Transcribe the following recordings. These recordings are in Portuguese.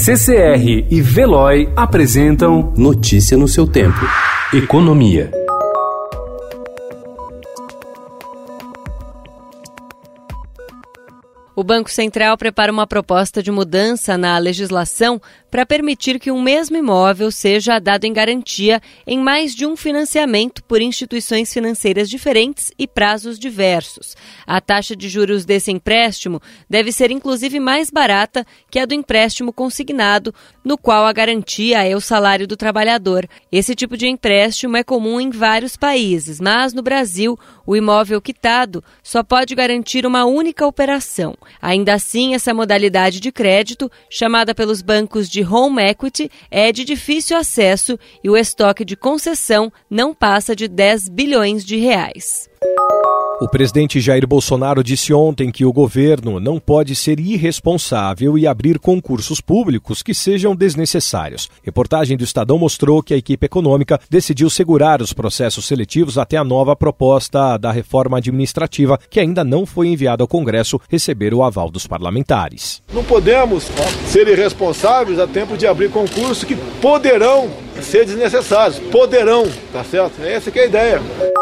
CCR e Veloy apresentam Notícia no seu tempo. Economia. O Banco Central prepara uma proposta de mudança na legislação para permitir que um mesmo imóvel seja dado em garantia em mais de um financiamento por instituições financeiras diferentes e prazos diversos. A taxa de juros desse empréstimo deve ser inclusive mais barata que a do empréstimo consignado, no qual a garantia é o salário do trabalhador. Esse tipo de empréstimo é comum em vários países, mas no Brasil, o imóvel quitado só pode garantir uma única operação. Ainda assim, essa modalidade de crédito, chamada pelos bancos de home equity, é de difícil acesso e o estoque de concessão não passa de 10 bilhões de reais. O presidente Jair Bolsonaro disse ontem que o governo não pode ser irresponsável e abrir concursos públicos que sejam desnecessários. Reportagem do Estadão mostrou que a equipe econômica decidiu segurar os processos seletivos até a nova proposta da reforma administrativa, que ainda não foi enviada ao Congresso receber o aval dos parlamentares. Não podemos ser irresponsáveis a tempo de abrir concursos que poderão ser desnecessários. Poderão, tá certo? Essa é a ideia.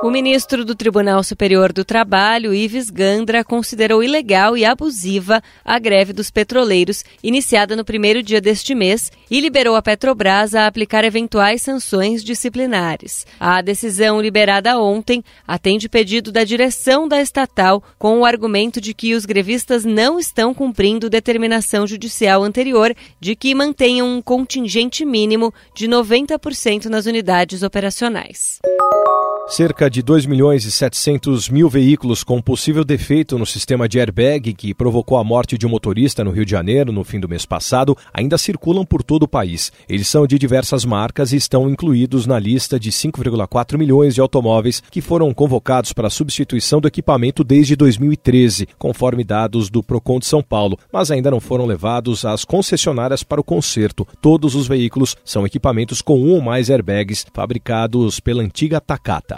O ministro do Tribunal Superior do Trabalho, Ives Gandra, considerou ilegal e abusiva a greve dos petroleiros, iniciada no primeiro dia deste mês, e liberou a Petrobras a aplicar eventuais sanções disciplinares. A decisão liberada ontem atende pedido da direção da estatal com o argumento de que os grevistas não estão cumprindo determinação judicial anterior de que mantenham um contingente mínimo de 90% nas unidades operacionais. Cerca de 2 milhões e 700 mil veículos com possível defeito no sistema de airbag que provocou a morte de um motorista no Rio de Janeiro no fim do mês passado ainda circulam por todo o país. Eles são de diversas marcas e estão incluídos na lista de 5,4 milhões de automóveis que foram convocados para a substituição do equipamento desde 2013, conforme dados do Procon de São Paulo, mas ainda não foram levados às concessionárias para o conserto. Todos os veículos são equipamentos com um ou mais airbags fabricados pela antiga Takata.